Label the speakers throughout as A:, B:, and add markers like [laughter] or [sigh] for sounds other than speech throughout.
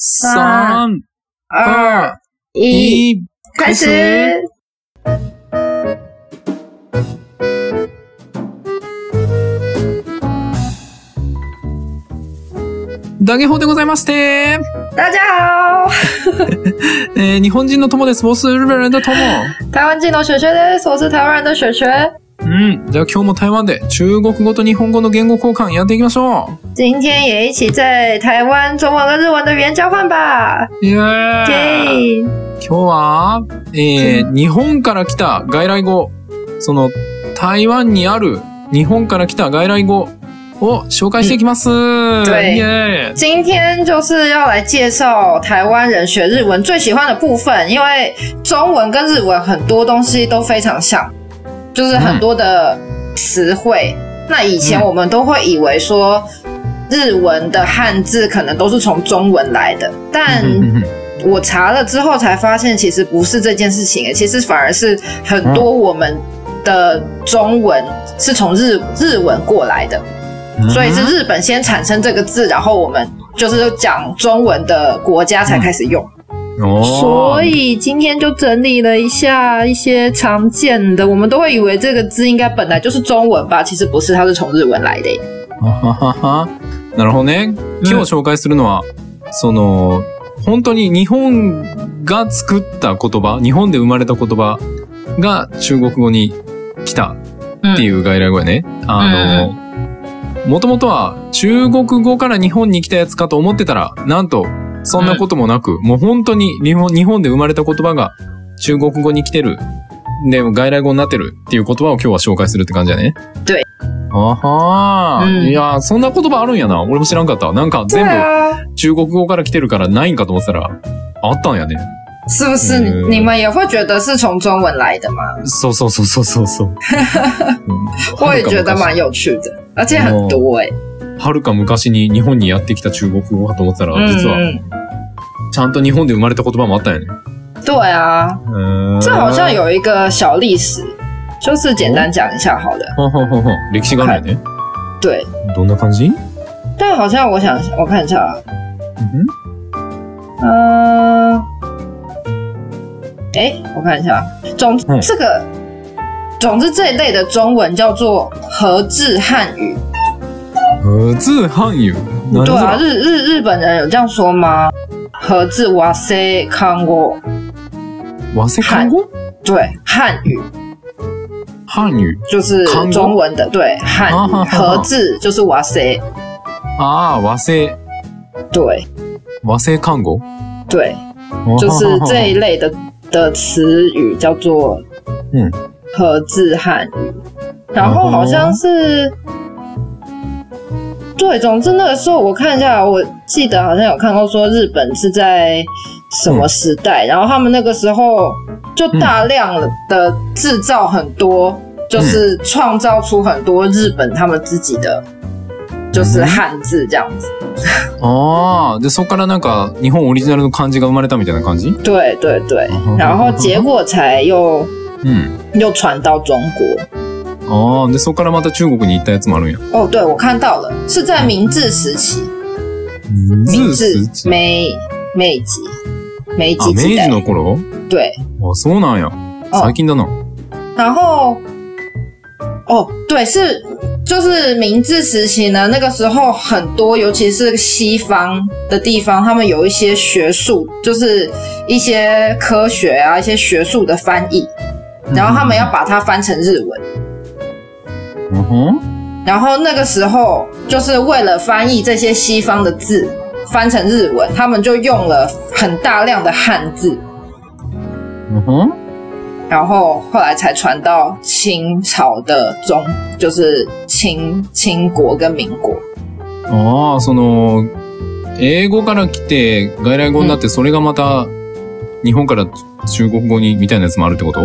A: 三、
B: 二、
A: 一，
B: 一，开始。
A: ダゲホでございまして、
B: 大家好，[laughs]
A: えー日本人の友です。我是日本人的友。
B: 台湾进の雪雪です。我是台湾人的雪雪。
A: うん。じゃあ今日も台湾で中国語と日本語の言語交換やっていきましょ
B: 今天也一起在台湾中文跟日文的语言交换吧。
A: う。イエーイ
B: 耶！
A: 今日は、えー日本から来た外来語、その台湾にある日本から来た外来語を紹介していきます。
B: 对今天就是要来介绍台湾人学日文最喜欢的部分，因为中文跟日文很多东西都非常像，就是很多的词汇。那以前
A: 嗯
B: 我们都会以为说日文的汉字可能都是从中文来的，但
A: 嗯
B: 我查了之后才发现，其实不是这件事情诶，其实反而是很多我们的中文是从日日文过来的。
A: 嗯
B: 所以是日本先产生这个字，然后我们就是讲中文的国家才开始用。所以今天就整理了一下一些常见的，我们都会以为这个字应该本来就是中文吧，其实不是，它是从日文来的耶。
A: ははははなるほどね。今日紹介するのは、その、本当に日本が作った言葉、日本で生まれた言葉が中国語に来たっていう外来語やね。あの、もともとは中国語から日本に来たやつかと思ってたら、なんと、そんなこともなく、もう本当に日本日本で生まれた言葉が中国語に来てる。で、外来語になってるっていう言葉を今日は紹介するって感じだね。
B: 对。
A: あはー、
B: うん
A: いやー、そんな言葉あるんやな。俺も知らんかった。なんか
B: 对
A: 全部
B: 啊，
A: 中国語から来てるからないんかと思ってたら、あったんやね。
B: 是不是？
A: 嗯
B: 你们也会觉得是从中文来的吗？
A: そうそうそうそうそうそう。[laughs]
B: 我也觉得蛮有趣的，而且很多哎。
A: はるか昔に日本にやってきた中国語かと思ってたら、実は
B: 嗯，
A: ちゃんと日本で生まれた言葉もあったんやね。
B: 对啊，
A: うー。ん
B: 这好像有一个小历史，就是简单讲一下好了。
A: ほんほんほんほん歴史があるよね。
B: 对，
A: どんな感じ？
B: 但好像我想我看一下啊，
A: うん？
B: 嗯，哎，我看一下，总
A: 嗯。
B: 这个，总之这一类的中文叫做和制汉语。
A: 和字汉语。何
B: 对啊，
A: それ
B: 日日日本人有这样说吗？和制哇塞看过，
A: 和製漢語
B: 对汉语
A: 漢語
B: 就是
A: 看过
B: 中文的，对汉语
A: 啊好好好
B: 和制就是哇塞，
A: ああ、和製、
B: 对
A: 和製看護
B: 对，就是这一类的的词语叫做
A: 嗯
B: 和制汉语，然后好像是。 对，总之那个时候我看一下，我记得好像有看到说日本是在什么时代，然后他们那个时候就大量的制造很多，就是创造出很多日本他们自己的就是汉字这样子。
A: ああ、で、そこからなんか日本オリジナルの漢字が生まれたみたいな感じ
B: 对对对，然后结果才又
A: うん。
B: 又传到中国。
A: ああ、で、そこからまた中国に行ったやつもあるんや。
B: 哦，对，我看到了，是在明治时期，明
A: 明
B: 治
A: 治
B: 明明治明
A: あ、
B: 治
A: 明治の頃？
B: 对，
A: あ、そうなんや。
B: 哦。
A: 最近だな。
B: 然后哦，对，是就是明治时期呢，那个时候很多，尤其是西方的地方，他们有一些学术，就是一些科学啊，一些学术的翻译，然后他们要把它翻成日文。然后那个时候，就是为了翻译这些西方的字，翻成日文，他们就用了很大量的汉字，
A: うんふん
B: 然后后来才传到清朝的中，就是清清国跟民国。
A: ああ、その、英語から来て外来語になって、それがまた日本から中国語にみたいなやつもあるってこと？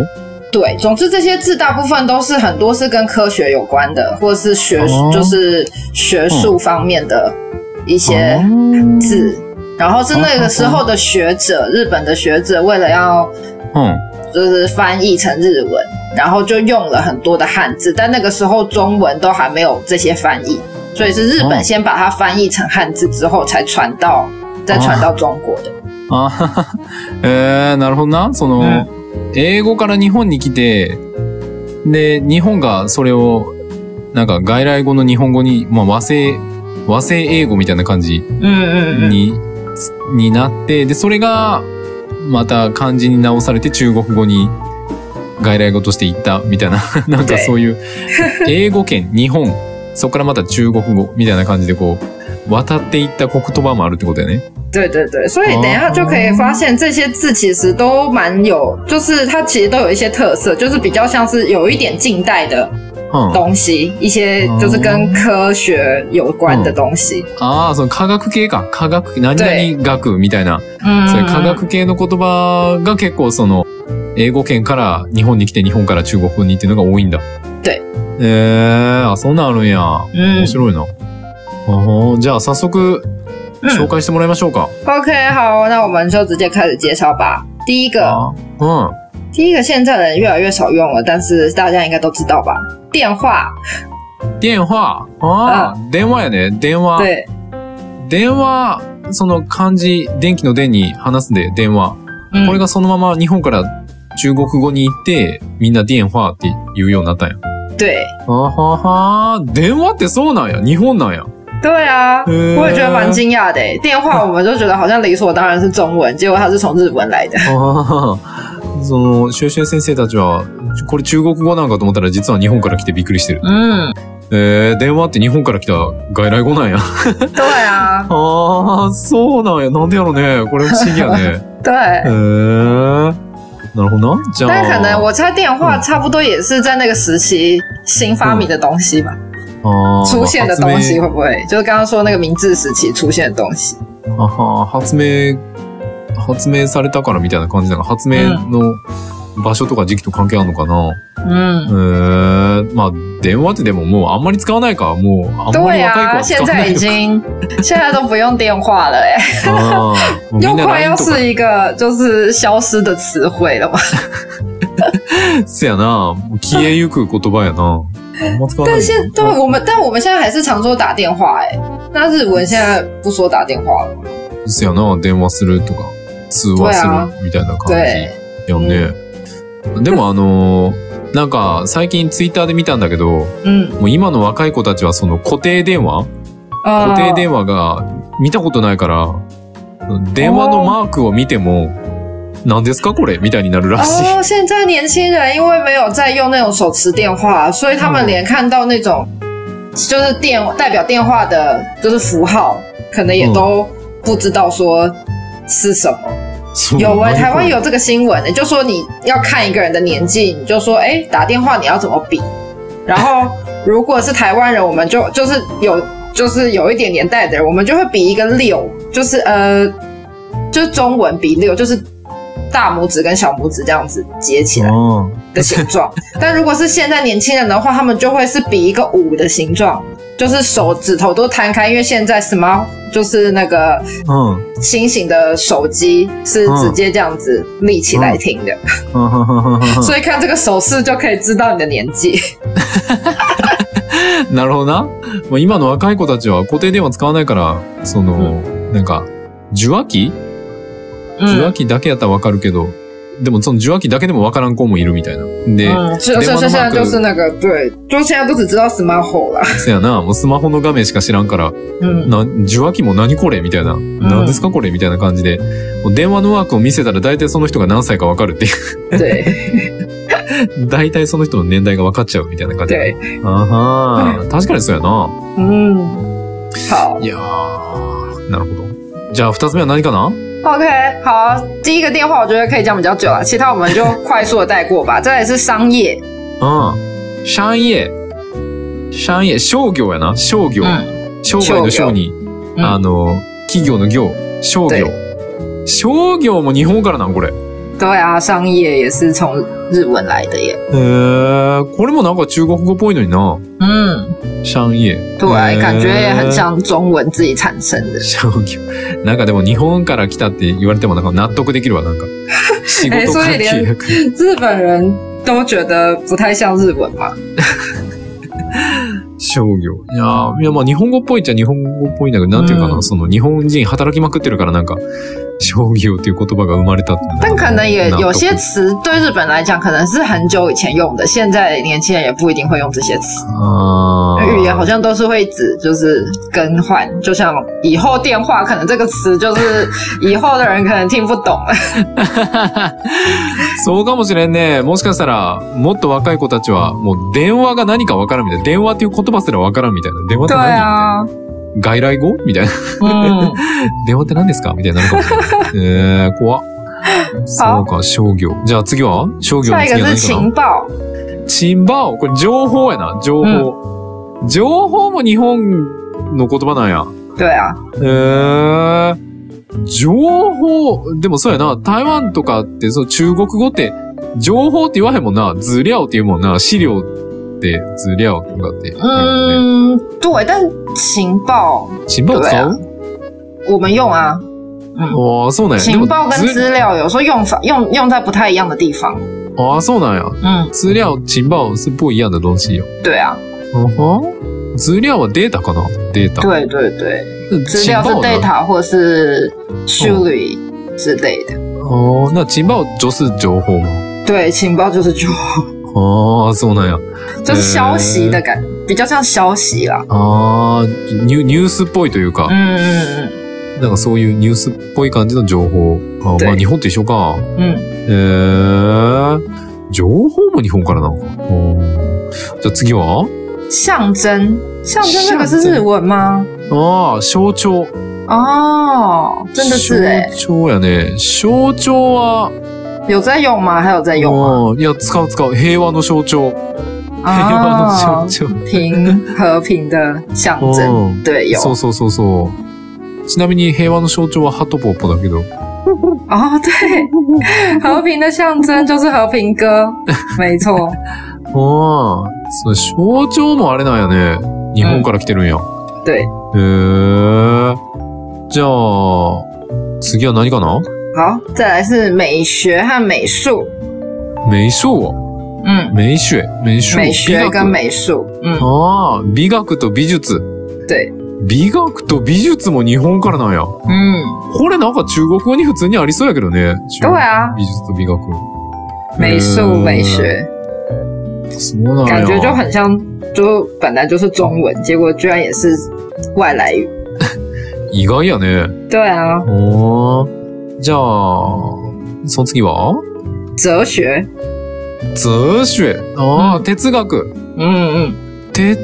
B: 对，总之这些字大部分都是很多是跟科学有关的，或者是学、
A: 哦
B: 就是学术方面的一些
A: あ
B: 字。然后是那个时候的学者，日本的学者为了要
A: ーうん。
B: 就是翻译成日文，然后就用了很多的汉字，但那个时候中文都还没有这些翻译，所以是日
A: 哦
B: 本先把它翻译成汉字之后，才传到 再传到中国的。
A: あははえー、なるほどな。その、
B: うん
A: 英語から日本に来て、で、日本がそれを、なんか外来語の日本語に、まあ和製、和製英語みたいな感じに、になって、で、それが、また漢字に直されて中国語に外来語としていったみたいな、[laughs] なんかそういう、英語圏、日本、そこからまた中国語みたいな感じでこう、渡っていった言葉もあるってことだよね。
B: 对对对，所以等一下就可以发现这些字其实都蛮有，就是它其实都有一些特色，就是比较像是有一点近代的
A: うん。
B: 东西，一些就是跟科学有关的东西。
A: ああ、その科学系か。科学、何々学みたいな。
B: 嗯，
A: そういう科学系の言葉が結構その、英語圏から日本に来て日本から中国語にっていうのが多いんだ。
B: 对。
A: ええー、あ、そんなるんや。
B: 嗯
A: 面白いな。じゃあ早速、紹介してもらいましょうか。
B: OK，好，那我们就直接开始介绍吧。第一个，
A: あうん。
B: 第一个现在人越来越少用了，但是大家应该都知道吧？电话，
A: 電話。ああ、電話やね。電話。
B: 对，
A: 電話、その漢字、電気の電に話すで、電話。
B: 嗯
A: これがそのまま日本から中国語に行って、みんな電話って言うようになったんや。
B: 对
A: あはは電話ってそうなんや。日本なんや。
B: 对啊，
A: 呃
B: 我也觉得蛮惊讶的诶。电话我们就觉得好像理所当然是中文，结果它是从日文来的。[laughs]
A: ああ、その、シュエシュエ先生たちは、これ中国語なんかと思ったら実は日本から来てびっくりしてる。
B: 嗯，
A: えー、電話って日本から来た外来語なんや。[laughs]
B: 对啊，[laughs]
A: ああ、そうなんや。なんでやろね。これ不思議やね。
B: 对。
A: へー。なるほどな。じゃあ。
B: 但可能我猜电话差不多也是在那个时期新发明的东西吧，出现的东西
A: ま
B: 会不会？就是刚刚说那个明治时期出现的东西？
A: あは発明、発明されたからみたいな感じだが、発明の場所とか時期と関係あるのかな？
B: 嗯，
A: へー。まあ、電話ってでももうあんまり使わないか。もう、あんまり
B: 对啊，
A: 若い子は使
B: 现在已
A: わないのか。
B: 经现在都不用电话了哎，[laughs]
A: あーもうみんな
B: 又要是一个就是消失的词汇了嘛。[laughs]
A: せやな。消えゆく言葉やな。
B: 但现对我们，但我们现在还是常说打电话哎，那日文现在不说打电话了吗？
A: せやな。電話するとか、通話するみたいな感
B: 对，
A: じやんね。でもあのーなんか最近ツイッターで見たんだけど、
B: 嗯，
A: もう今の若い子たちはその固定電話？
B: 呃
A: 固定電話が見たことないから、電話のマークを見ても、何ですかこれみたいになるらしい。
B: 哦，现在年轻人因为没有在用那种手持电话，所以他们连看到那种就是电代表电话的，就是符号，可能也都不知道说是什么。有哎、
A: 何
B: 台湾有这个新闻、欸，就说你要看一个人的年纪，你就说，哎、打电话你要怎么比？然后如果是台湾人，我们就就是有就是有一点年代的人，我们就会比一个六，就是呃，就是中文比六，就是大拇指跟小拇指这样子接起来
A: うん
B: 的形状。[laughs] 但如果是现在年轻人的话，他们就会是比一个五的形状，就是手指头都摊开，因为现在 smart 就是那个
A: うん
B: 新型的手机是直接这样子立起来听的，
A: うんうん[laughs] うんうん
B: 所以看这个手势就可以知道你的年纪。[laughs]
A: なるほどな。まあ、今の若い子たちは固定電話使わないから、その、なんか、受話器 受話
B: 嗯
A: 器だけやったらわかるけど、でもその受話器だけでもわからん子もいるみたいな。で、
B: 嗯，就就就现在就是那个对，就现在都只知道 smartphone 啦。
A: せやな、もうスマホの画面しか知らんから、
B: 嗯，
A: な、受話器も何これみたいな。何ですかこれみたいな感じで、もう電話のワークを見せたら大体その人が何歳かわかるっていう。
B: 对 [laughs]
A: 大体その人の年代が分かっちゃうみたいな感じ。
B: 对，
A: あはー確かにそうやな。
B: 嗯，好
A: いやー、なるほど。じゃあ二つ目は何かな？
B: ，OK，好，第一个电话我觉得可以讲比较久了，其他我们就快速的带过吧。再来是商业，
A: うん。商业。商業、商業やな。商業。商売の商に、あの、企業の業。商業。商業も日本からなんこれ。
B: 对啊，商业也是从日文来的耶。
A: へー、これもなんか中国語っぽいのにな。
B: 嗯，
A: 商業。
B: 对，
A: へー
B: 感觉也很。像中文自己产生的。
A: 商業。なんかでも日本から来たって言われてもなんか納得できるわ、なんか。[laughs] 仕事関係やから。
B: 日本人都觉得不太像日文嘛。[laughs]
A: 商業。いやーいや、まあ日本語っぽいっちゃ日本語っぽいんだけど、なんていうかな、
B: うん
A: その日本人働きまくってるからなんか、商業っていう言葉が生まれた
B: 但可能也 [laughs] 有些词对日本来讲可能是很久以前用的，现在年轻人也不一定会用这些词。
A: あー
B: 语言好像都是会指就是更换，就像以后电话，可能这个词就是以后的人可能听不懂了。[laughs] [laughs]
A: そうかもしれんね。もしかしたら、もっと若い子たちは、もう電話が何かわからんみたいな。電話っていう言葉すらわからんみたいな。電話って何みたいな。外来語？みたいな。
B: 嗯，
A: 電話って何ですか？みたいになるかもしれない。[laughs] えー、怖っ。そうか、商業。じゃあ次は？商業の次は何かな？
B: 情报，
A: チンバオ。これ情報やな。情報。情報も日本の言葉なんや。
B: 对啊，
A: えー、情報、でもそうやな。台湾とかって、その中国語って、情報って言わへんもんな。資料って言うもんな。資料って、資料とかって言うんね。
B: 嗯，对，但情報
A: チンバオ使う
B: 我们用啊，
A: ああ、そうなんや。
B: 情報跟资料有时候用法用用在不太一样的地方。
A: ああ、そうなんや。
B: 嗯，
A: 資料、チンバオ是不一样的东西よ。
B: 对啊，
A: 嗯哼。資料はデータかなデータ。
B: 对对对，资料是 data 或是数理之类的。
A: 哦，那情报就是情報吗？
B: 对，情报就是就
A: ああ、そうなんや。
B: 就是消息的感，比较像消息啦。
A: ああ、ニュニュースっぽいというか、
B: 嗯嗯
A: なんかそういうニュースっぽい感じの情報。あ
B: 对
A: まあ日本と一緒か。
B: 嗯
A: えー、情報も日本からなのか。うんじゃあ次は？
B: 嗯，象征，象征这个是日文吗？
A: ああ、象徴。
B: 哦，真的是哎、
A: 象徴やね。象徴は、
B: 有在用吗？还有在用吗？
A: うんいや、使う使う。平和の象徴。平和の
B: 啊
A: 象，徴。
B: 平和平的象征，
A: うん
B: 对，有
A: そうそうそうそう。ちなみに平和の象徴はハトポッポだけど。
B: 哦，对，和平的象征就是和平鸽，没错，
A: ああ、そう象徴もあれなんやね。日本から来てるんや。
B: 对。
A: へえ。じゃあ、次は何かな
B: 好，再来是美学和美术，
A: 美术
B: 嗯，
A: 美学美術
B: 美学
A: 美学
B: 跟美术，嗯，
A: ああ、美学と美術。
B: 对，
A: 美学と美術も日本からなんや。
B: 嗯，
A: これなんか中国語に普通にありそうやけどね。中
B: 对啊，
A: 美術と美学。
B: 美术
A: 呃
B: 美学，
A: そうなんや。
B: 感觉就很像，就本来就是中文，结果居然也是外来语。[laughs]
A: 意外やね。
B: 对啊，
A: おーじゃあ、その次は？
B: 哲学，
A: 哲学。ああ、
B: うん
A: 哲学。
B: 嗯嗯，
A: 哲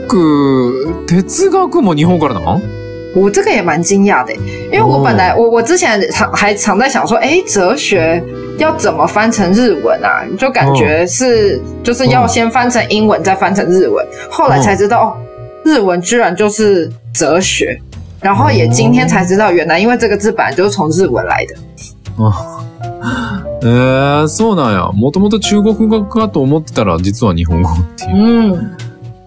A: 学、哲学も日本からなん
B: 我这个也蛮惊讶的，因为我本来我我之前常还常在想说，哎，哲学要怎么翻成日文啊？就感觉是就是要先翻成英文，再翻成日文。后来才知道，哦，日文居然就是哲学。然后也今天才知道，原来因为这个字本来就是从日文来的。[laughs]
A: えー、そうなんや。もともと中国語かと思ってたら、実は日本語っていう。
B: 嗯，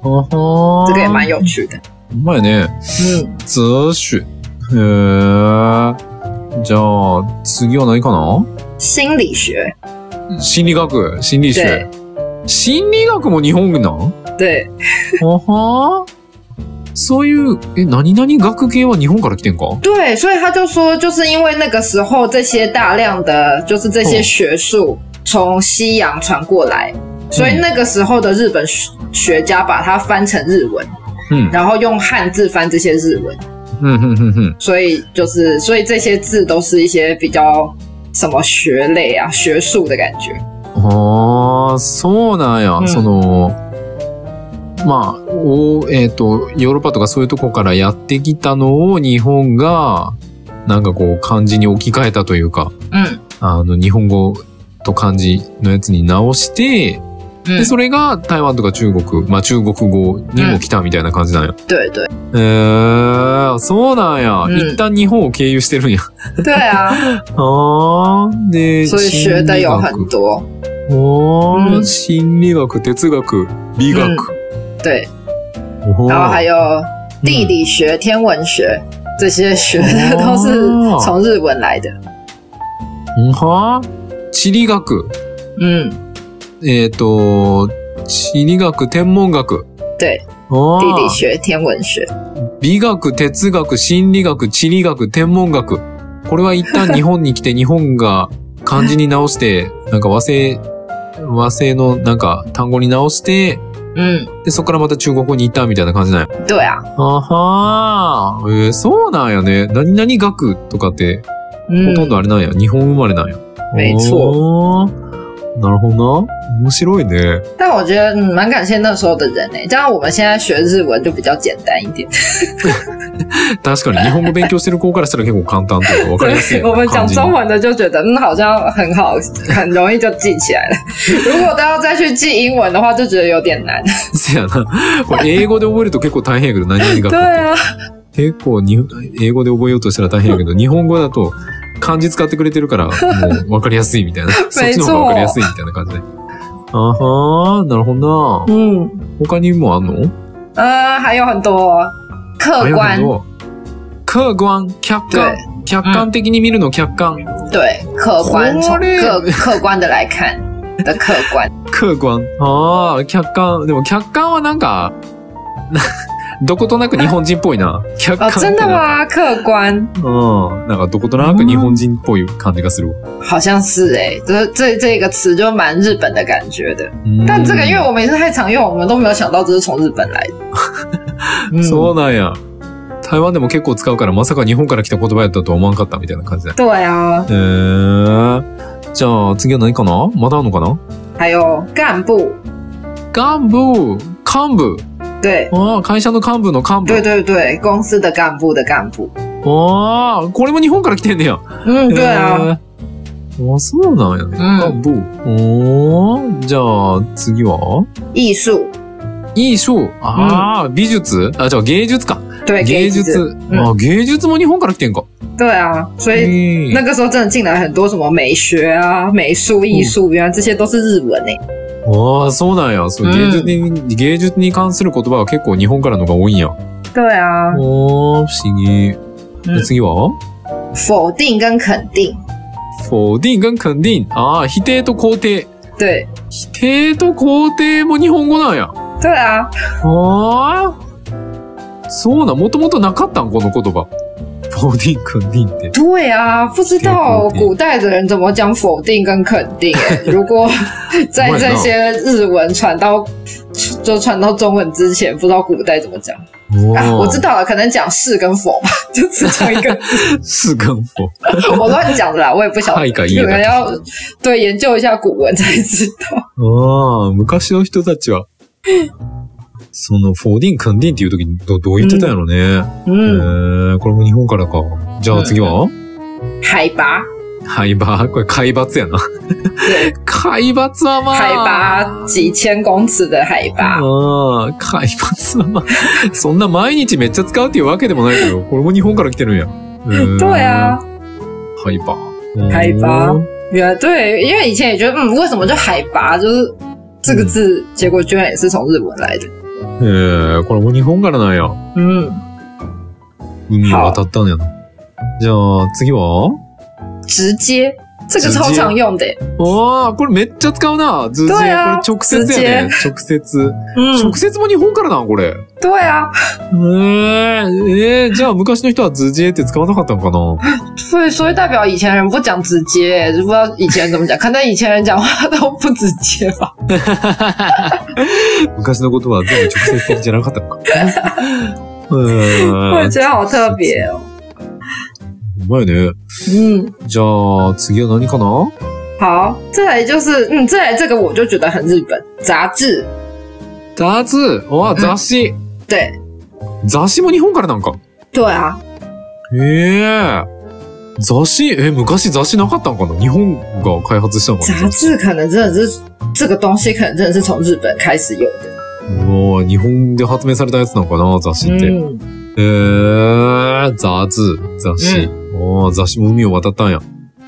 A: あはー
B: 这个也蛮有趣的。
A: ほんまやね。
B: 嗯，
A: 哲学。へー。じゃあ、次は何かな？
B: 心理学，
A: 心理学、心理
B: 对
A: 学。心理学も日本なん
B: 对，
A: あはーそういう、え、何々学系は日本から来てんか
B: 对，所以他就说，就是因为那个时候这些大量的，就是这些学术从西洋传过来，所以那个时候的日本学学家把它翻成日文，
A: うん。
B: 然后用汉字翻这些日文，
A: うん、うん、うん、うん。
B: 所以就是，所以这些字都是一些比较什么学类啊、学术的感觉。
A: ああ、そうなんや。
B: うん
A: その、 まあ、おえっ、と、ヨーロッパとかそういうとこからやってきたのを日本が、なんかこう漢字に置き換えたというか、
B: 嗯
A: あの、日本語と漢字のやつに直して、で、
B: 嗯，
A: それが台湾とか中国、まあ中国語にも来たみたいな感じなんや。
B: 对对
A: えー、そうなんや。
B: うん
A: 一旦日本を経由してるんや。
B: 对啊，[laughs]
A: あー、で、
B: 所以学的有
A: 心理学
B: 很多。
A: おー、
B: うん
A: 心理学、哲学、美学。
B: 对，然后还有地理学、天文学这些学的都是从日文来的。
A: うんは地理学。
B: 嗯，
A: えっ、と、地理学、天文学。
B: 对，
A: あ
B: 地理学、天文学。
A: 美学、哲学、心理学、地理学、天文学。これは一旦日本に来て日本が漢字に直して、なんか和製、和製のなんか単語に直して、
B: 嗯，
A: で、そこからまた中国語に行ったみたいな感じなんや。
B: 对啊，
A: あはー。えーそうなんやね。何々学とかって、
B: 嗯
A: ほとんどあれなんや。日本生まれなんや。
B: 没错。
A: おーなるほどな。面白いね。
B: 但我觉得嗯蛮感谢那时候的人呢、这样我们现在学日文就比较简单一点。[laughs]
A: 確かに日本語勉強してる子からしたら結構簡単というか分かりやすい
B: 对，[laughs] 我们讲
A: 漢字に
B: 中文的就觉得嗯好像很好，很容易就记起来了。[laughs] 如果都要再去記英文的话，就觉得有点难。
A: せやな。これ英語で覚えると結構大変やけど、何々学
B: 对啊，
A: 結構に英語で覚えようとしたら大変やけど、日本語だと漢字使ってくれてるから、[laughs] もう分かりやすいみたいな。[laughs] そっちの方が分かりやすいみたいな感じで。あはー、なるほどな。
B: 嗯
A: 他にもあんの？
B: 呃，还有很多客观，
A: 客观、客観。客観的に見るの？客観。
B: 对客观客客观的来看的客观。
A: 客观。ああ、客観。でも客観はなんか、どことなく日本人っぽいな。客観
B: 哦，
A: って
B: 真的吗？客观
A: うん。なんかどことなく日本人っぽい感じがするわ。
B: 好像是哎、这这这个词就蛮日本的感觉的。
A: うん
B: 但这个因为我们也是太常用，我们都没有想到这是从日本来的。[laughs] 嗯
A: そうなんや。台湾でも結構使うから、まさか日本から来た言葉やったとは思わんかったみたいな感じだ。
B: 对啊，
A: へー。じゃあ次は何かな？まだあるのかな？
B: 还有干部，
A: 幹部幹部
B: 对
A: ああ、会社の幹部の幹部。
B: 对对对，公司的干部的干部。
A: ああ、これも日本から来てんねや。
B: 嗯，对啊。
A: あそうなんやね。
B: うん
A: 幹部。おーじゃあ次は
B: 艺术，
A: いい賞。ああ、美術あ、じゃあ芸術か。
B: 对
A: 芸術。
B: 嗯
A: あ芸術も日本から来てんか。
B: 对啊，所以那个时候真的进来很多什么美学啊、美术、艺术，原来这些都是日文诶、
A: ああ、そうなんや。そう
B: うん
A: 芸術に、芸術に関する言葉は結構日本からのが多いんや。
B: 对啊，
A: おー、不思議。次は？
B: 否定跟肯定，
A: 否定跟肯定。ああ、否定と肯定。
B: 对
A: 否定と肯定も日本語なんや。
B: 对啊，
A: ああ。そうなん、もともとなかったん？この言葉。否定肯定って。
B: 对啊，不知道
A: 肯定
B: 古代的人怎么讲否定跟肯定、欸。[laughs] 如果在这些日文传到就传到中文之前，不知道古代怎么讲啊？我知道了，可能讲是跟否吧，[laughs] 就只讲一个字。
A: 是跟否。[laughs]
B: 我乱讲的啦，我也不晓得，
A: 太可以了
B: 可能要对研究一下古文才知道。
A: ああ、昔の人たちは、 その、否定肯定っていう時にどどう言ってたんやろね。え
B: 嗯，
A: ー、これも日本からか。じゃあ次は、
B: 海拔，
A: 海拔。これ海抜やな。
B: 对，
A: 海抜はまあ。
B: 海拔几千公尺的海拔。
A: ああ、海抜はまあ。そんな毎日めっちゃ使うっていうわけでもないけど、これも日本から来てるんや。うん
B: 对啊，
A: 海拔。
B: 海拔原来对，因为以前也觉得，嗯，为什么就海拔就是这个字，结果居然也是从日文来的。
A: えー、これも日本からなんや。
B: 嗯，
A: 海を渡ったんやな。じゃあ、次は？
B: 直接，这个超常用的耶。
A: ああ、これめっちゃ使うな。図
B: どう
A: これ
B: や
A: 直接やね。直接。
B: 嗯
A: 直，接も日本からなん？これ。
B: 对啊，
A: えー、えー、じゃあ昔の人は図ジって使わなかったのかな？
B: 所以所以代表以前人不讲直接，就不知道以前人怎么讲，可能以前人讲话都不直接吧。[laughs]
A: 昔のことは全部直接的じゃなかったのか。[laughs] う
B: 我。觉得好特别哦。
A: うまいね。
B: 嗯，
A: じゃあ、次は何かな？
B: 好，再来就是，嗯，再来这个我就觉得很日本，杂志，
A: 雑？わ、雑誌。
B: 对。
A: 雑誌も日本からなんか？
B: 对啊，
A: ええ。雑誌？え、昔雑誌なかったんかな？日本が開発したのかな？
B: 杂志可能真的是这个东西，可能真的是从日本开始有的。
A: うわ日本で発明されたやつなのかな雑誌って。
B: 嗯，
A: えー、雑、雑誌。雑誌も海を渡ったんや。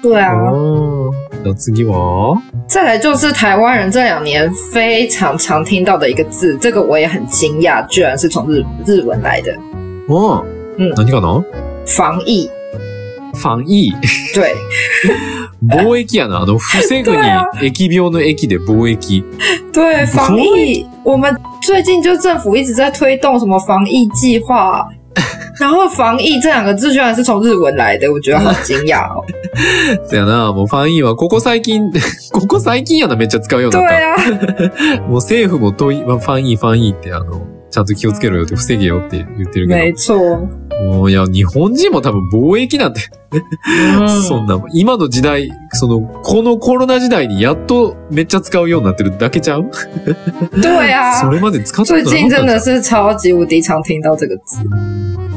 B: 对啊。
A: あーじゃあ次は？
B: 再来就是台湾人这两年非常常听到的一个字，这个我也很惊讶，居然是从日日文来的
A: あ
B: うん
A: 何かな？
B: 防疫。
A: 防疫？
B: 对
A: 貿易やな。あの、防ぐに [laughs] 疫病の疫で貿易。
B: 对，[laughs] 防疫，我们最近就政府一直在推动什么防疫计划，然后防疫这两个字居然是从日文来的，我觉得好惊讶哦。
A: そやな、もうファンイーはここ最近、[laughs] ここ最近やな、めっちゃ使うように
B: 对
A: なった。
B: 啊，[laughs]
A: もう政府も問い、まあファンイー、ファンイーってあの、ちゃんと気をつけろよって防げよって言ってるけ
B: 没错，
A: ど。もういや、日本人も多分貿易なんて、[laughs] そんな、今の時代、その、このコロナ時代にやっとめっちゃ使うようになってるだけちゃう？
B: 对啊
A: そ。れまで使ったこ
B: 最近真的是超级无敌常听到这个字。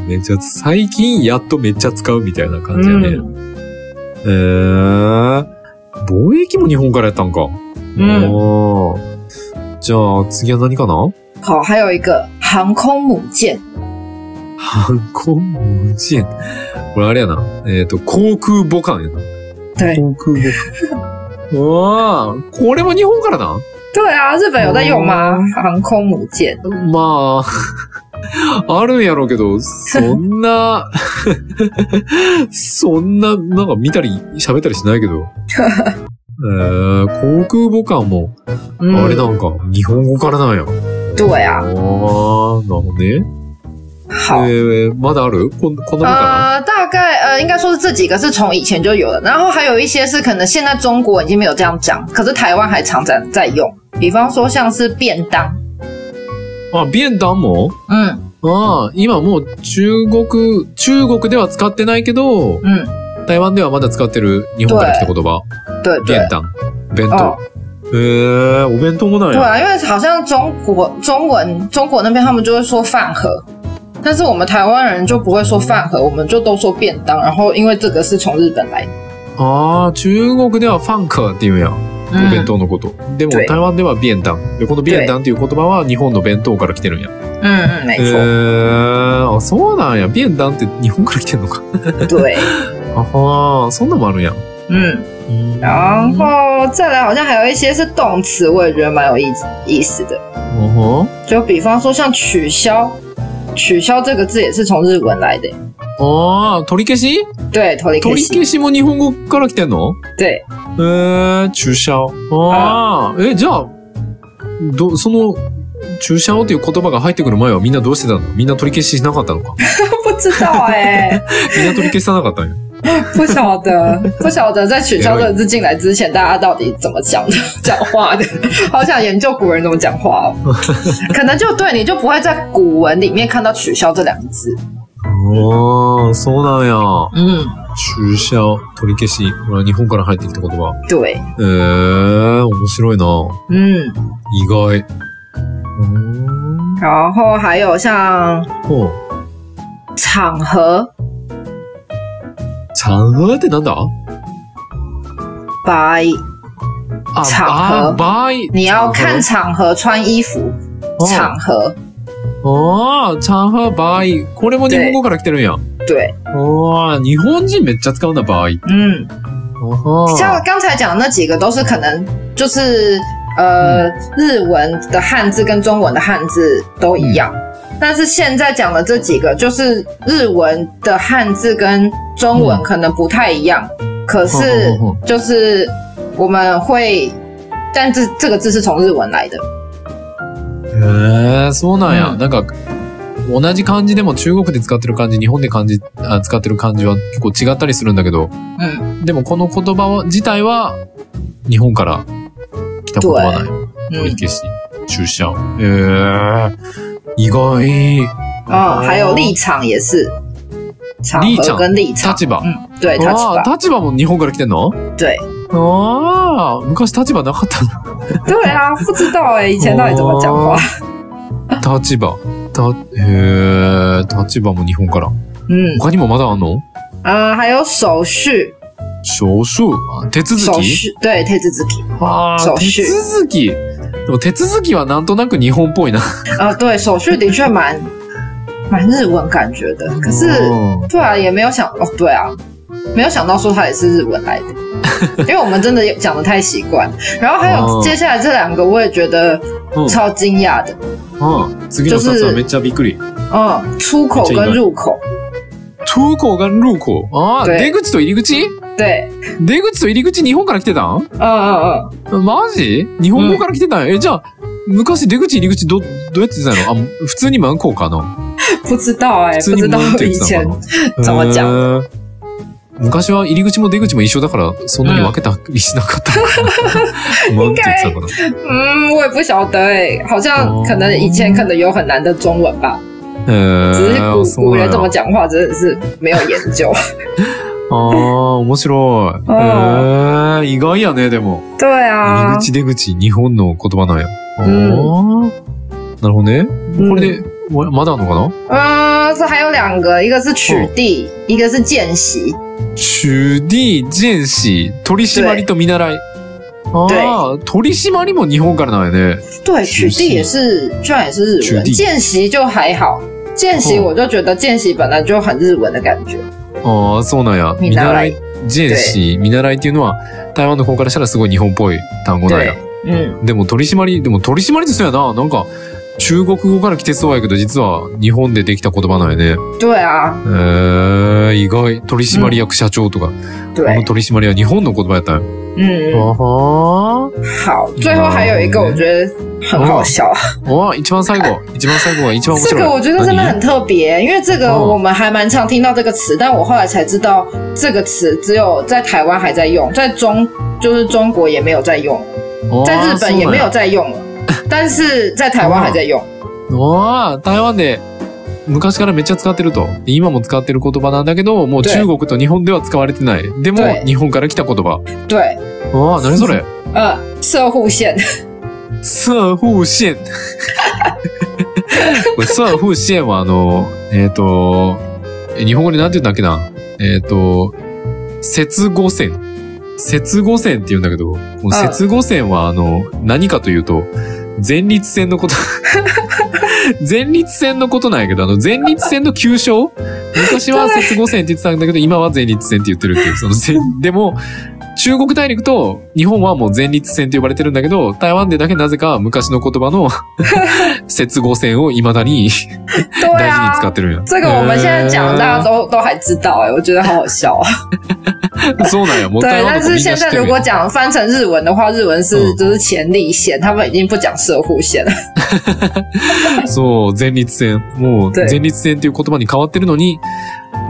A: めっちゃ、最近やっとめっちゃ使うみたいな感じやね。えー、貿易も日本からやったんか。
B: 嗯，
A: おーじゃあ、次は何かな？
B: 好，还有一个航空母舰，
A: 航空母艦。これあれやな。えっ、と、航空母艦やな。
B: 对
A: 航空母艦。わあ、これも日本からな？
B: 对啊，日本有在用吗？航空母舰，
A: まあ、[laughs] あるんやろうけど、そんな、[laughs] そんな、なんか見たり喋ったりしないけど。[laughs] えー、航空母艦も、
B: 嗯
A: あれなんか、日本語からなんや。
B: 对啊
A: あ。ー、なるほどね。
B: 好，
A: えー、まだある？こん、こんなもんか
B: 呃，大概呃，应该说是这几个是从以前就有的，然后还有一些是可能现在中国已经没有这样讲，可是台湾还常在在用。比方说像是便当，
A: なあ、便当も？
B: 嗯
A: ああ、今もう中国、中国では使ってないけど、
B: 嗯，
A: 台湾ではまだ使ってる日本から来た言葉。
B: 对对
A: 便，当。弁
B: 哦
A: 当。へえ、お弁当もなんや。
B: 对啊，因为好像中国中文中国那边他们就会说饭盒，但是我们台湾人就不会说饭盒，我们就都说便当。然后因为这个是从日本来的，
A: ああ、中国ではファンカーって言うんや。お弁当のこと。でも
B: 对
A: 台湾では便当。で、この便当っていう言葉は日本の弁当から来てるんや。
B: 嗯嗯，没
A: へ
B: 错，
A: え、あ、そうなんや。便当って日本から来てんのか。
B: 对，[laughs]
A: あはー、そんなんもあるんや。
B: 嗯。然后再来，好像还有一些是动词，我也觉得蛮有意思意思的。
A: おほ
B: 就比方说像取消，取消这个字也是从日文来的。
A: ああ、取り消し？
B: 对，头里可
A: 取り消しも日本語から来てんの？
B: 对，
A: えー、注射？ああ、え、じゃあ、ど、その、注射っていう言葉が入ってくる前はみんなどうしてたの？みんな取り消ししなかったのか？[laughs]
B: 不知道哎、[laughs]
A: みんな取り消さなかったんや？[laughs]
B: 不晓得，不晓得在取消这个字进来之前，大家到底怎么讲的、讲话的？好想研究古人怎么讲话哦。可能就对，你就不会在古文里面看到“取消”这两个字。
A: ああ、そうなんや。
B: 嗯，
A: 注射、取り消し。これは日本から入ってきた言葉。
B: 对，
A: えー、面白いな。
B: 嗯，
A: 意外。うーん
B: 然后还有像
A: ほう。
B: 场合、
A: 場合ってなんだ？
B: 場合，
A: あ、
B: 場合
A: あ場合。
B: 你要看场合穿衣服，
A: 哦
B: 场合，
A: ああ、場合、場合。これも日本語から来てるんや。
B: 对，
A: ああ、日本人めっちゃ使うんだ、場合。
B: 嗯。
A: あ
B: 像刚才讲的那几个，都是可能就是呃、日文的汉字跟中文的汉字都一样，但是现在讲的这几个，就是日文的汉字跟中文
A: 嗯
B: 可能不太一样，可是
A: 哦哦哦
B: 就是我们会，但这这个字是从日文来的，
A: へえ、そうなんや。
B: うん。
A: なんか、同じ漢字でも中国で使ってる漢字、日本で漢字あ使ってる漢字は結構違ったりするんだけど、
B: 嗯
A: でもこの言葉は自体は日本から来た言葉なんや。取り
B: 嗯
A: 消し、注射。へえ、意外。
B: 嗯，还有立场也是。场合
A: 立
B: 立場，
A: 立場。
B: 嗯，对，立
A: あ
B: 場，
A: あ、立場も日本から来てんの？
B: 对，
A: ああ、昔立場なかったの。
B: 对啊，不知道哎、以前到底怎么讲话？
A: 立場。た、へえ、立場も日本から。
B: 嗯，
A: 他にもまだあんの？
B: 呃，还有手续，
A: 少数。あ手続き？
B: 手续对手続き。
A: ああ、手
B: 手续
A: 続き？でも手続きはなんとなく日本っぽいな。
B: 啊、对，手续的确蛮蛮日文感觉的，可是
A: うん
B: 对啊，也没有想哦，对啊，没有想到说它也是日文来的，[laughs] 因为我们真的讲的太习惯。然后还有
A: 哦。
B: 接下来这两个，我也觉得
A: うん
B: 超惊讶的，
A: うん次の2つはめっちゃびっくり。
B: 嗯，出口跟入口，
A: 出口が入口？ああ、
B: 对。
A: 出口と入り口？
B: 对，
A: 出口と入り口？日本から来てた？ん
B: 嗯嗯
A: マジ？日本語から来てた？ん。や。え、じゃあ、昔出口入り口ど、どうやってたの？あ、普通に門口かな？[laughs]
B: 不知道哎、不知道以前。怎么讲？[laughs]
A: 昔は入り口も出口も一緒だから、そんなに分けたりしなかったのかな。門って言ってたかな。
B: 嗯，我也不晓得哎、好像
A: 哦
B: 可能以前可能有很难的中文吧，
A: へー
B: 只是古古人怎么讲话真的是没有研究。
A: ああ、面白い。[laughs] へえ、意外やね、でも。
B: 对
A: 入
B: 啊
A: り，口出口、日本の言葉なんや。
B: うん
A: なるほどね。
B: 嗯
A: これで、わまだあんのかな？
B: 嗯，这还有两个，一个是取缔，一个是见习。
A: 中 D、ジェンシー、取締りと見習い。ああ、取締りも日本からなんやね。
B: 对，
A: 取
B: 缔也是，居然也是日文。见习就还好，见习
A: 哦
B: 我就觉得见习本来就很日文的感觉。
A: ああ、そうなんや。
B: 見習い
A: 見習い、見習いっていうのは、台湾の方からしたらすごい日本っぽい単語なんや
B: 对。，嗯，
A: でも取締り、でも取締りってそうやな。なんか、中国語から来てそうやけど、実は日本でできた言葉なんやね。
B: 对啊，
A: えー、意外。取締役社長とか、あ
B: 对
A: の，取締りは日本の言葉やったんや。
B: 嗯，
A: あは
B: 好，最后还有一个我觉得很好笑，
A: ー。わ、一番最後。一番最後が一番。
B: 这个我觉得真的很特别，因为这个
A: 哦
B: 我们还蛮常听到这个词，但我后来才知道这个词只有在台湾还在用，在中就是中国也没有在用，
A: 何
B: 在日本也没有。在用了，但是在台湾还在用。
A: わあ、台湾で昔からめっちゃ使ってると。今も使ってる言葉なんだけど、もう中国と日本では使われてない。でも
B: 对、
A: 日本から来た言葉。
B: 对，
A: わあ、何それ？[laughs]
B: 呃，射护线，
A: 射風線。[laughs] 射風線はあの、えっ、と、え日本語でなんて言うんだっけな？えっ、と、接合線。接合線って言うんだけど、この接合線はあの、何かというと、前立腺のこと。[laughs] 前立腺のことなんやけど、あの、前立腺の急所？昔は接合線って言ってたんだけど、今は前立腺って言ってるっていう、その前、でも、中国大陸と日本はもう前立腺って呼ばれてるんだけど、台湾でだけなぜか昔の言葉の [laughs] 接合線を未だに
B: 对 [laughs]
A: 大事に
B: 啊
A: 使。ってるんや。
B: 这个我们现在讲，大家都都还知道哎、我觉得好好笑。[laughs]
A: そうなんや。もう
B: 对
A: 台，湾
B: 但是现在如果。讲翻成日文的话，日文是
A: 嗯
B: 就是前立腺，他们已经不讲射护线了。
A: そう、前立腺。もう
B: 对
A: 前立腺っていう言葉に変わってるのに、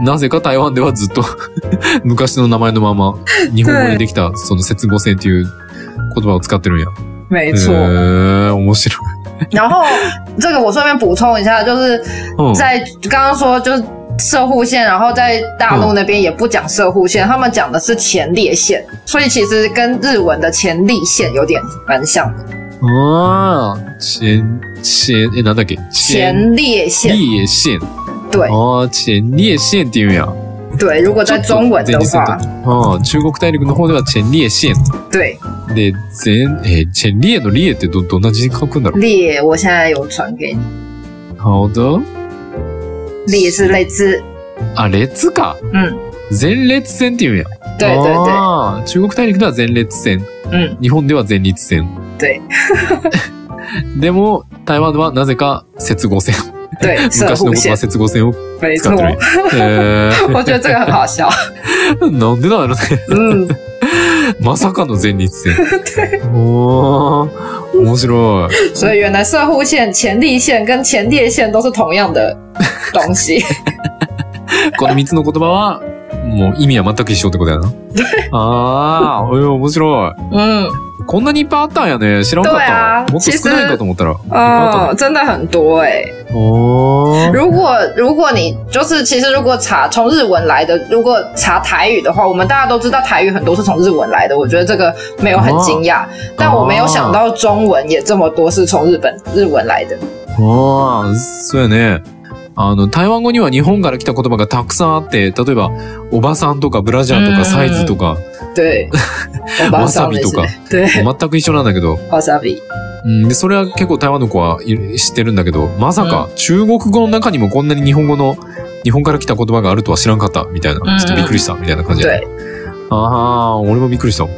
A: なぜか台湾ではずっと [laughs] 昔の名前のまま、日本語にできたその接合線っていう言葉を使ってるんや。へ
B: 没错。
A: ー、面白い。
B: 然后这个我顺便补充一下，就是
A: うん。
B: 在刚刚说就是射护线，然后在大陆那边也不讲射护线，他们讲的是前列腺，所以其实跟日文的前立腺有点蛮像的。
A: ああ、前、前、え、なんだっけ
B: 前列腺，
A: 列線。
B: 对
A: ああ、前列線って言うんや。
B: 对，如果在中文的话
A: と，ああ、中国大陸の方では前列線。
B: 对
A: で、前、えー、前列の列ってど、どんな字に書くんだろう？
B: 列，我现在有传给你，
A: 好的。
B: 列是类似，
A: あ、列か。
B: 嗯，
A: 前列線って言うんや。
B: 对对对，
A: ああ、中国大陸では前列線。
B: 嗯，
A: 日本では前立線。
B: 对 [laughs]
A: でも、台湾ではなぜか接合線。
B: 对，
A: 昔の言葉、接合線を
B: 没错
A: 使っ。てるんや。[laughs] へ
B: 我觉得这个很好笑，
A: ー [laughs] なんでだろうね。
B: 嗯，[laughs]
A: まさかの前立腺。おー、面白い。
B: 所以原来射护线、前立腺跟前列腺都是同样的东西。
A: この三つの言葉は、もう意味は全く一緒ってことやな。ああ、おい面白い。
B: 嗯，
A: こんなにいっぱいあったんやね。知らんかった。もっと少ないかと思ったら。あ
B: 哦，真的很多哎、
A: ったの。おー。
B: 如果如果你就是其实如果查从日文来的，如果查台语的话，我们大家都知道台语很多是从日文来的，我觉得这个没有很惊讶。但我没有想到中文也这么多是从日本日文来的。
A: ああ、そうやね。あの、台湾語には日本から来た言葉がたくさんあって、例えば、おばさんとかブラジャーと
B: うん
A: かサイズとか、[laughs] わさびとか
B: 对，
A: 全く一緒なんだけど、
B: わさび。
A: うん、で、それは結構台湾の子はい知ってるんだけど、まさか中国語の中にもこんなに日本語の、日本から来た言葉があるとは知らんかった、みたいな。
B: ん
A: ちょっとびっくりした、みたいな感じで。
B: 对，
A: ああ、俺もびっくりした。へ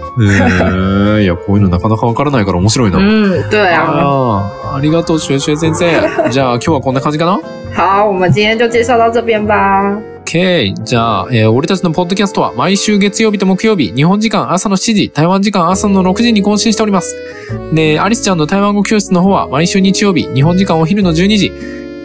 A: え、いや、こういうのなかなかわからないから面白いな。
B: 嗯，对啊。
A: ああ、ありがとう、シュエシュエ先生。じゃあ今日はこんな感じかな？
B: 好，我们今天就介绍到这边吧。
A: OK。じゃあ、えー俺たちのポッドキャストは毎週月曜日と木曜日、日本時間朝の7時、台湾時間朝の6時に更新しております。で、アリスちゃんの台湾語教室の方は毎週日曜日、日本時間お昼の12時、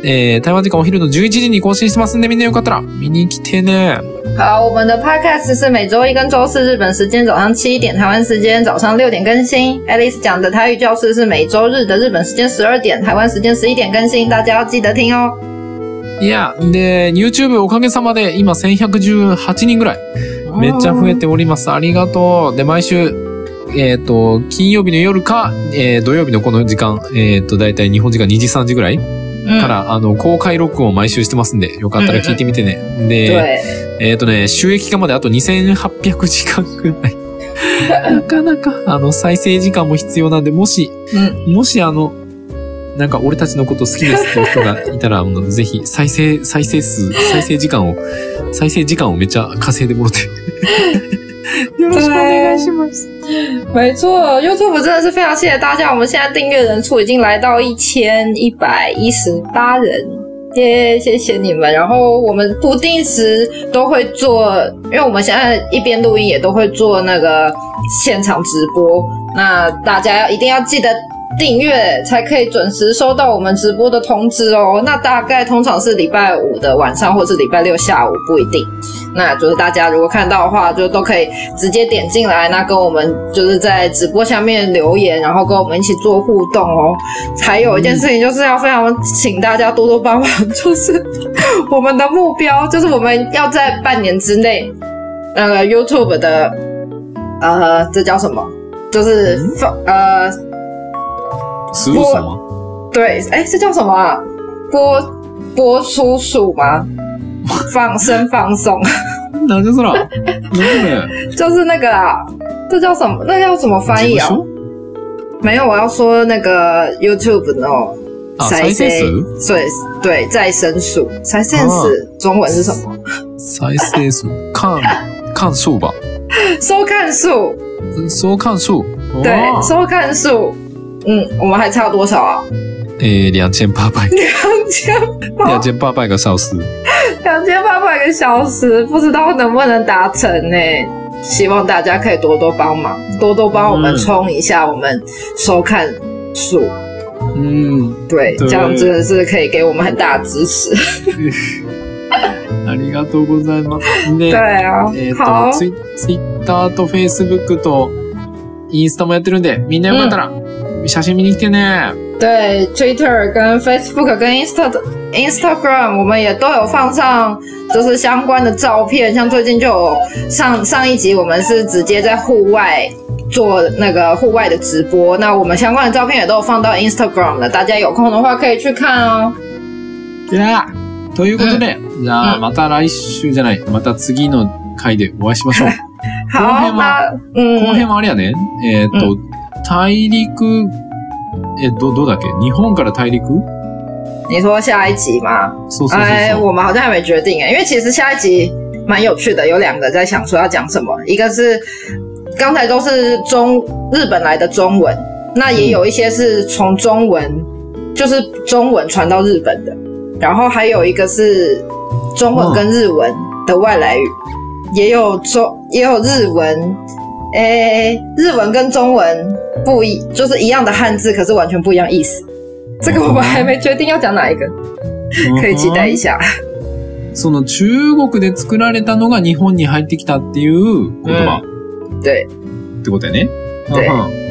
A: えー台湾時間お昼の11時に更新してますんで、みんなよかったら見に来てね。
B: 好，我们的 podcast 是每周一跟周四日本时间早上七点，台湾时间早上六点更新。Alice 讲的台语教室是每周日的日本时间十二点，台湾时间十一点更新，大家要记得听哦。
A: いや、で、YouTube おかげさまで今1118人ぐらい。めっちゃ増えております。ありがとう。で、毎週、えっ、と、金曜日の夜か、えー土曜日のこの時間、えっ、と、だいたい日本時間2時3時ぐらい
B: 嗯
A: から、あの、公開録音を毎週してますんで、よかったら聞いてみてね。で、
B: 对，
A: えっ、とね、収益化まであと2800時間ぐらい。[laughs] なかなか、あの、再生時間も必要なんで、もし、
B: 嗯，
A: もしあの、なんか俺たちのこと好きですっていう人がいたら、あのぜひ [laughs] 再生、再生数、再生時間を、再生時間をめっちゃ稼いでもらって。[laughs] よろしくお願いします。
B: 没错，YouTube 真的是非常谢谢大家，我们现在订阅人数已经来到一千一百一十八人。耶谢谢你们。然后我们不定时都会做，因为我们现在一边录音也都会做那个现场直播。那大家要一定要记得订阅，才可以准时收到我们直播的通知哦。那大概通常是礼拜五的晚上，或是礼拜六下午，不一定。那就是大家如果看到的话，就都可以直接点进来，那跟我们就是在直播下面留言，然后跟我们一起做互动哦。还有一件事情就是要非常请大家多多帮忙，就是我们的目标就是我们要在半年之内，那个 YouTube 的呃，这叫什么？就是放呃，
A: する什么
B: 对，哎，这叫什么啊？播播出数吗？放生放送。
A: なんでそらなんで
B: 就是那个啊，这叫什么？那要怎么翻译啊？没有，我要说那个 YouTube 呢，
A: あ、再生数
B: 对对，再生数，再生数中文是什么？
A: 再生数。看、看数吧。
B: 收看数，
A: 收看数。
B: 对，
A: 哇
B: 收看数。 嗯，我们还差多少啊？
A: えー、两千八百。
B: 两千
A: 两千八百个小时。
B: 两千八百个小时，不知道能不能达成呢？希望大家可以多多帮忙，多多帮我们
A: 嗯
B: 冲一下我们收看数。
A: うん。
B: 对，
A: 对
B: 这样真的是可以给我们很大的支持。
A: ありがとうございます。で
B: 对啊，
A: えっ、
B: 好
A: と、ツイツイッターとフェイスブックとインスタもやってるんで、みんなよかったら、写真見に来てね。
B: 对，Twitter 跟 Facebook 跟 Insta Instagram 我们也都有放上，就是相关的照片。像最近就有上上一集，我们是直接在户外做那个户外的直播，那我们相关的照片也都有放到 Instagram 了，大家有空的话可以去看哦。
A: じゃあ、ということで、じゃあ、また来週じゃない、また次の回でお会いしましょう。[laughs]
B: 好，
A: 後編は
B: 那
A: この辺
B: 嗯，
A: はあれやね。えっ、と、大陸、え、ど、どうだっけ日本から大陸
B: 你说下一集吗？
A: そうそうそう
B: 哎，
A: そう。
B: 我们好像还没决定哎，因为其实下一集蛮有趣的，有两个在想说要讲什么，一个是刚才都是中日本来的中文，那也有一些是从中文就是中文传到日本的，然后还有一个是中文跟日文的外来语，也有中也有日文， 诶，日文跟中文不一，就是一样的汉字，可是完全不一样意思。这个我们还没决定要讲哪一个，可以期待一下。
A: その中国で作られたのが日本に入ってきたっていう言葉。
B: 对，
A: ってことやね。
B: 对。
A: うん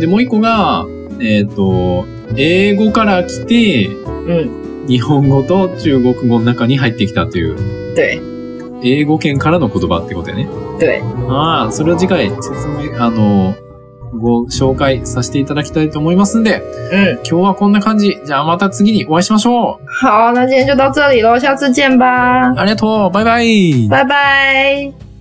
A: で、もう一個が、えっ、と、英語から来て、
B: 嗯，
A: 日本語と中国語の中に入ってきたという、
B: 对
A: 英語圏からの言葉ってことやね。
B: 对，
A: ああ、それを次回説明、あの、ご紹介させていただきたいと思いますんで、
B: 嗯，
A: 今日はこんな感じ。じゃあまた次にお会いしましょう。
B: 好，那今天就到这里喽，下次见吧，
A: ありがとう。バイバイ。
B: 拜拜。